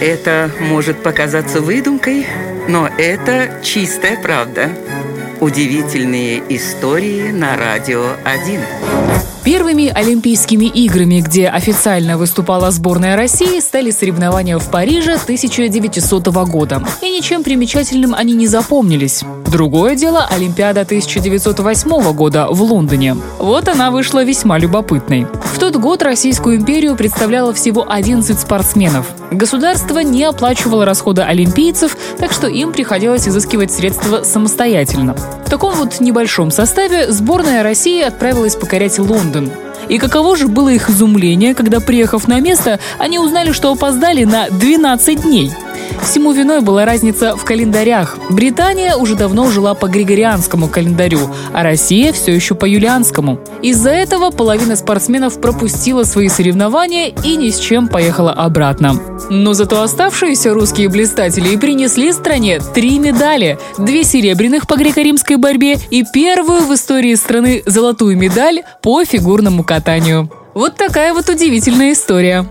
Это может показаться выдумкой, но это чистая правда. Удивительные истории на радио 1. Первыми Олимпийскими играми, где официально выступала сборная России, стали соревнования в Париже 1900 года. И ничем примечательным они не запомнились. Другое дело – Олимпиада 1908 года в Лондоне. Вот она вышла весьма любопытной. В тот год Российскую империю представляло всего 11 спортсменов. Государство не оплачивало расходы олимпийцев, так что им приходилось изыскивать средства самостоятельно. В таком вот небольшом составе сборная России отправилась покорять Лондон. И каково же было их изумление, когда, приехав на место, они узнали, что опоздали на 12 дней – Всему виной была разница в календарях. Британия уже давно жила по григорианскому календарю, а Россия все еще по юлианскому. Из-за этого половина спортсменов пропустила свои соревнования и ни с чем поехала обратно. Но зато оставшиеся русские блистатели принесли стране три медали. Две серебряных по греко-римской борьбе и первую в истории страны золотую медаль по фигурному катанию. Вот такая вот удивительная история.